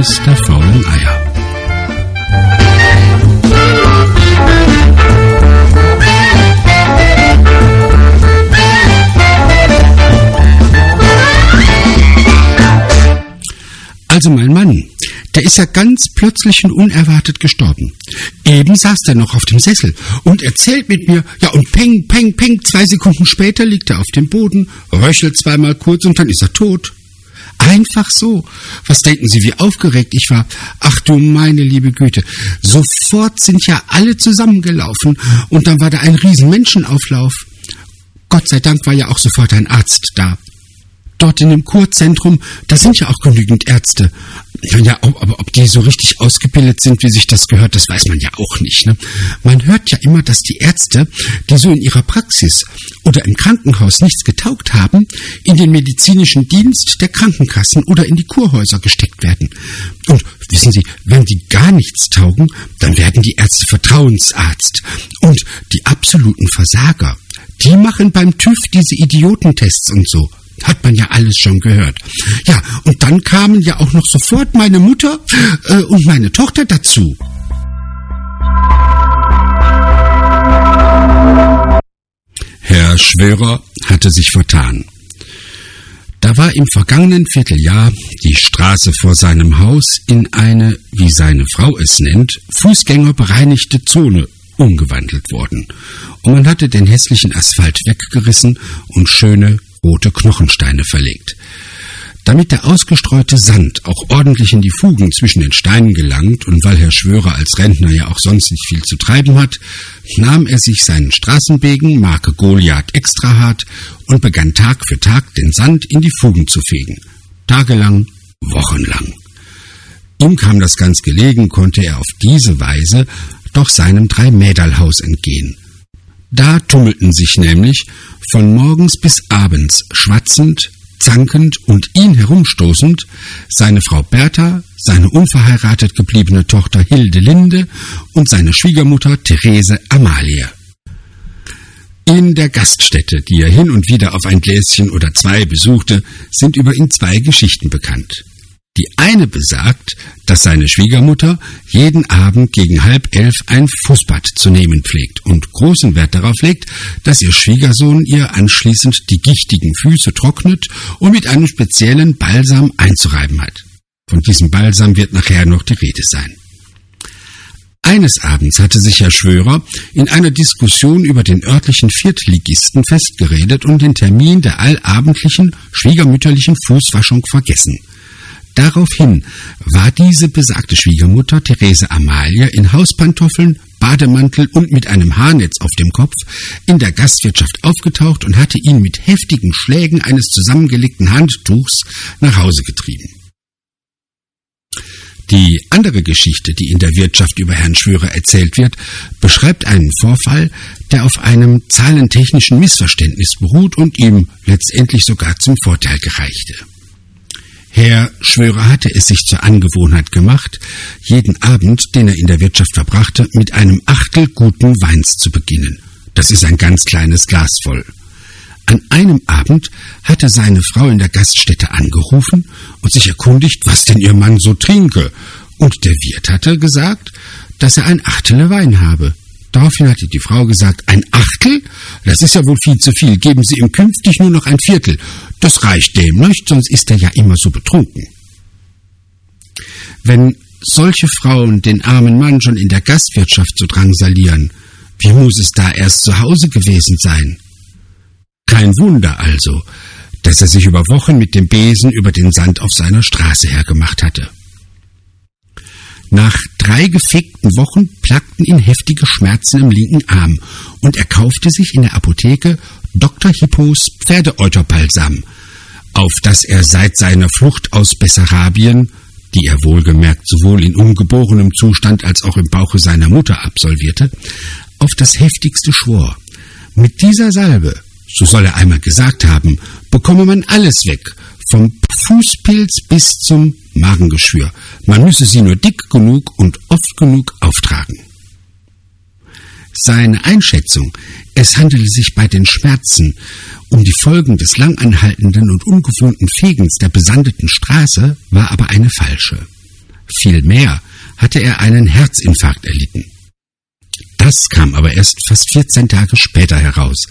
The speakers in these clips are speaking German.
Geheimnis der faulen Eier. Also mein Mann, der ist ja ganz plötzlich und unerwartet gestorben. Eben saß er noch auf dem Sessel und erzählt mit mir, ja und peng, peng, peng, zwei Sekunden später liegt er auf dem Boden, röchelt zweimal kurz und dann ist er tot. Einfach so. Was denken Sie, wie aufgeregt ich war? Ach du meine liebe Güte. Sofort sind ja alle zusammengelaufen und dann war da ein riesen Menschenauflauf. Gott sei Dank war ja auch sofort ein Arzt da dort in dem Kurzentrum, da sind ja auch genügend Ärzte. Ja, aber ob die so richtig ausgebildet sind, wie sich das gehört, das weiß man ja auch nicht. Ne? Man hört ja immer, dass die Ärzte, die so in ihrer Praxis oder im Krankenhaus nichts getaugt haben, in den medizinischen Dienst der Krankenkassen oder in die Kurhäuser gesteckt werden. Und wissen Sie, wenn die gar nichts taugen, dann werden die Ärzte Vertrauensarzt. Und die absoluten Versager, die machen beim TÜV diese Idiotentests und so. Hat man ja alles schon gehört. Ja, und dann kamen ja auch noch sofort meine Mutter äh, und meine Tochter dazu. Herr Schwörer hatte sich vertan. Da war im vergangenen Vierteljahr die Straße vor seinem Haus in eine, wie seine Frau es nennt, fußgängerbereinigte Zone umgewandelt worden. Und man hatte den hässlichen Asphalt weggerissen und schöne rote Knochensteine verlegt. Damit der ausgestreute Sand auch ordentlich in die Fugen zwischen den Steinen gelangt und weil Herr Schwörer als Rentner ja auch sonst nicht viel zu treiben hat, nahm er sich seinen Straßenbegen Marke Goliath extra hart und begann Tag für Tag den Sand in die Fugen zu fegen. Tagelang, wochenlang. Ihm kam das ganz gelegen, konnte er auf diese Weise doch seinem Dreimäderlhaus entgehen. Da tummelten sich nämlich von morgens bis abends schwatzend, zankend und ihn herumstoßend seine Frau Bertha, seine unverheiratet gebliebene Tochter Hilde Linde und seine Schwiegermutter Therese Amalie. In der Gaststätte, die er hin und wieder auf ein Gläschen oder zwei besuchte, sind über ihn zwei Geschichten bekannt. Die eine besagt, dass seine Schwiegermutter jeden Abend gegen halb elf ein Fußbad zu nehmen pflegt und großen Wert darauf legt, dass ihr Schwiegersohn ihr anschließend die gichtigen Füße trocknet und mit einem speziellen Balsam einzureiben hat. Von diesem Balsam wird nachher noch die Rede sein. Eines Abends hatte sich Herr Schwörer in einer Diskussion über den örtlichen Viertligisten festgeredet und den Termin der allabendlichen schwiegermütterlichen Fußwaschung vergessen. Daraufhin war diese besagte Schwiegermutter Therese Amalie in Hauspantoffeln, Bademantel und mit einem Haarnetz auf dem Kopf in der Gastwirtschaft aufgetaucht und hatte ihn mit heftigen Schlägen eines zusammengelegten Handtuchs nach Hause getrieben. Die andere Geschichte, die in der Wirtschaft über Herrn Schwörer erzählt wird, beschreibt einen Vorfall, der auf einem zahlentechnischen Missverständnis beruht und ihm letztendlich sogar zum Vorteil gereichte. Herr Schwörer hatte es sich zur Angewohnheit gemacht, jeden Abend, den er in der Wirtschaft verbrachte, mit einem Achtel guten Weins zu beginnen. Das ist ein ganz kleines Glas voll. An einem Abend hatte seine Frau in der Gaststätte angerufen und sich erkundigt, was denn ihr Mann so trinke. Und der Wirt hatte gesagt, dass er ein Achtel Wein habe. Daraufhin hatte die Frau gesagt, ein Achtel? Das ist ja wohl viel zu viel. Geben Sie ihm künftig nur noch ein Viertel. Das reicht dem nicht, sonst ist er ja immer so betrunken. Wenn solche Frauen den armen Mann schon in der Gastwirtschaft so drangsalieren, wie muss es da erst zu Hause gewesen sein? Kein Wunder also, dass er sich über Wochen mit dem Besen über den Sand auf seiner Straße hergemacht hatte. Nach drei gefegten Wochen plagten ihn heftige Schmerzen im linken Arm und er kaufte sich in der Apotheke Dr. Hippos Pferdeeuterbalsam, auf das er seit seiner Flucht aus Bessarabien, die er wohlgemerkt sowohl in ungeborenem Zustand als auch im Bauche seiner Mutter absolvierte, auf das heftigste schwor. Mit dieser Salbe, so soll er einmal gesagt haben, bekomme man alles weg, vom Fußpilz bis zum Magengeschwür. Man müsse sie nur dick genug und oft genug auftragen. Seine Einschätzung, es handele sich bei den Schmerzen um die Folgen des langanhaltenden und ungewohnten Fegens der besandeten Straße, war aber eine falsche. Vielmehr hatte er einen Herzinfarkt erlitten. Das kam aber erst fast 14 Tage später heraus,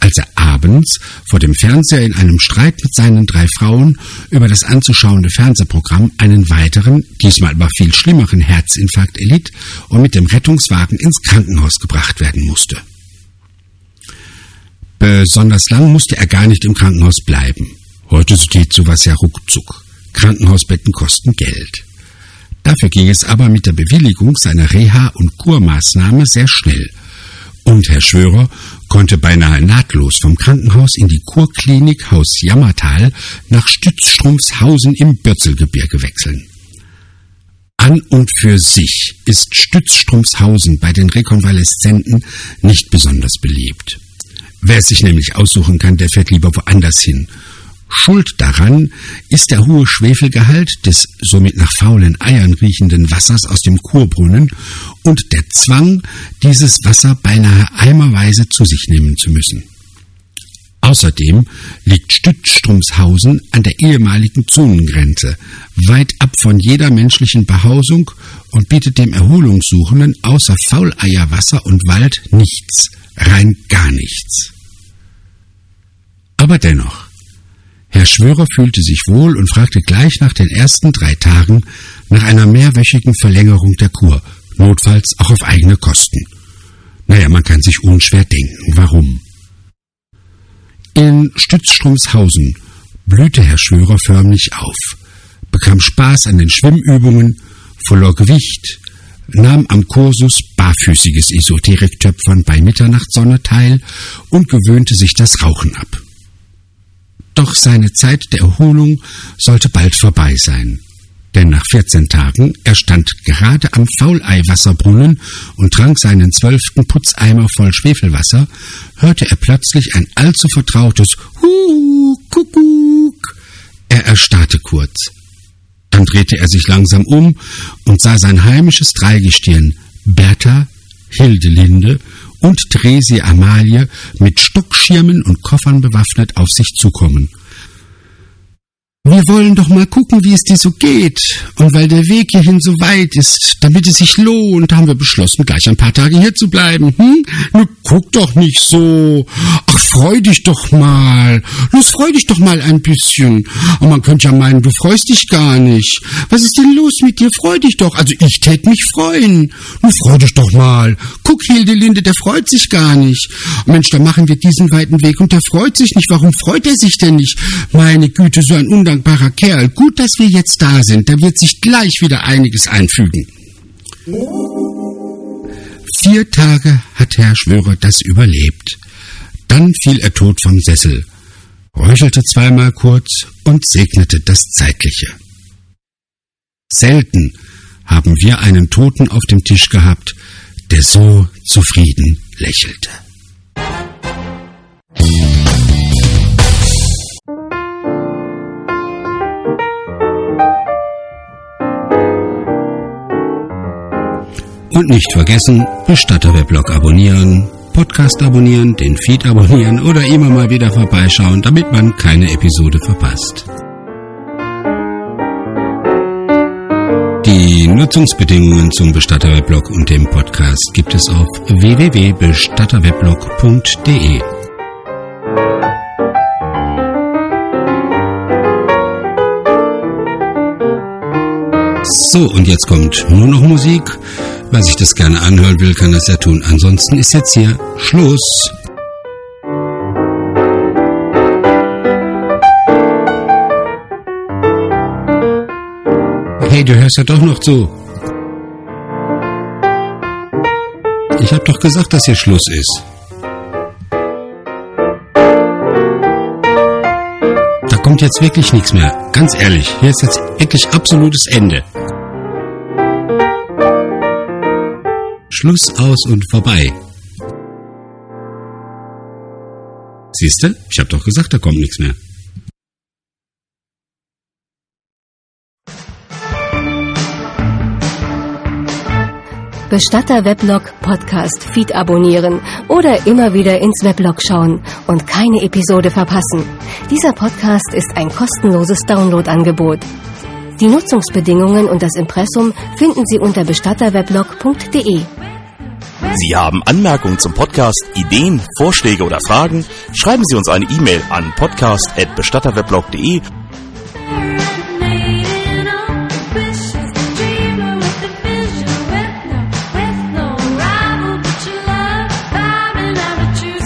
als er abends vor dem Fernseher in einem Streit mit seinen drei Frauen über das anzuschauende Fernsehprogramm einen weiteren, diesmal aber viel schlimmeren Herzinfarkt erlitt und mit dem Rettungswagen ins Krankenhaus gebracht werden musste. Besonders lang musste er gar nicht im Krankenhaus bleiben. Heute geht sowas ja ruckzuck. Krankenhausbetten kosten Geld. Dafür ging es aber mit der Bewilligung seiner Reha- und Kurmaßnahme sehr schnell. Und Herr Schwörer konnte beinahe nahtlos vom Krankenhaus in die Kurklinik Haus Jammertal nach Stützstrumpfshausen im Bürzelgebirge wechseln. An und für sich ist Stützstrumpfshausen bei den Rekonvaleszenten nicht besonders beliebt. Wer es sich nämlich aussuchen kann, der fährt lieber woanders hin Schuld daran ist der hohe Schwefelgehalt des somit nach faulen Eiern riechenden Wassers aus dem Kurbrunnen und der Zwang, dieses Wasser beinahe eimerweise zu sich nehmen zu müssen. Außerdem liegt Stützstrumshausen an der ehemaligen Zonengrenze, weit ab von jeder menschlichen Behausung und bietet dem Erholungssuchenden außer Fauleierwasser und Wald nichts, rein gar nichts. Aber dennoch, Herr Schwörer fühlte sich wohl und fragte gleich nach den ersten drei Tagen nach einer mehrwöchigen Verlängerung der Kur, notfalls auch auf eigene Kosten. Naja, man kann sich unschwer denken, warum. In Stützstrumshausen blühte Herr Schwörer förmlich auf, bekam Spaß an den Schwimmübungen, verlor Gewicht, nahm am Kursus barfüßiges Esoteriktöpfern bei Mitternachtssonne teil und gewöhnte sich das Rauchen ab. Doch seine Zeit der Erholung sollte bald vorbei sein. Denn nach 14 Tagen, er stand gerade am Fauleiwasserbrunnen und trank seinen zwölften Putzeimer voll Schwefelwasser, hörte er plötzlich ein allzu vertrautes Hu, Kuckuck. Er erstarrte kurz. Dann drehte er sich langsam um und sah sein heimisches Dreigestirn, Bertha, Hildelinde und Theresie Amalie mit Stockschirmen und Koffern bewaffnet auf sich zukommen. Wir wollen doch mal gucken, wie es dir so geht. Und weil der Weg hierhin so weit ist, damit es sich lohnt, haben wir beschlossen, gleich ein paar Tage hier zu bleiben. Hm? Nur guck doch nicht so. Ach, freu dich doch mal. Los, freu dich doch mal ein bisschen. Und man könnte ja meinen, du freust dich gar nicht. Was ist denn los mit dir? Freu dich doch. Also ich tät mich freuen. Nun freu dich doch mal. Guck, Hildelinde, der freut sich gar nicht. Mensch, da machen wir diesen weiten Weg und der freut sich nicht. Warum freut er sich denn nicht? Meine Güte, so ein Undank undankbarer Kerl. Gut, dass wir jetzt da sind. Da wird sich gleich wieder einiges einfügen. Vier Tage hat Herr Schwörer das überlebt. Dann fiel er tot vom Sessel, räuchelte zweimal kurz und segnete das Zeitliche. Selten haben wir einen Toten auf dem Tisch gehabt, der so zufrieden lächelte. Und nicht vergessen, Bestatterweblog abonnieren, Podcast abonnieren, den Feed abonnieren oder immer mal wieder vorbeischauen, damit man keine Episode verpasst. Die Nutzungsbedingungen zum Bestatterweblog und dem Podcast gibt es auf www.bestatterweblog.de. So, und jetzt kommt nur noch Musik. Wer sich das gerne anhören will, kann das ja tun. Ansonsten ist jetzt hier Schluss. Hey, du hörst ja doch noch zu. Ich hab doch gesagt, dass hier Schluss ist. Kommt jetzt wirklich nichts mehr. Ganz ehrlich, hier ist jetzt wirklich absolutes Ende. Schluss aus und vorbei. Siehste, ich hab doch gesagt, da kommt nichts mehr. Bestatter Weblog Podcast Feed abonnieren oder immer wieder ins Weblog schauen und keine Episode verpassen. Dieser Podcast ist ein kostenloses Downloadangebot. Die Nutzungsbedingungen und das Impressum finden Sie unter bestatterweblog.de. Sie haben Anmerkungen zum Podcast, Ideen, Vorschläge oder Fragen? Schreiben Sie uns eine E-Mail an podcast.bestatterweblog.de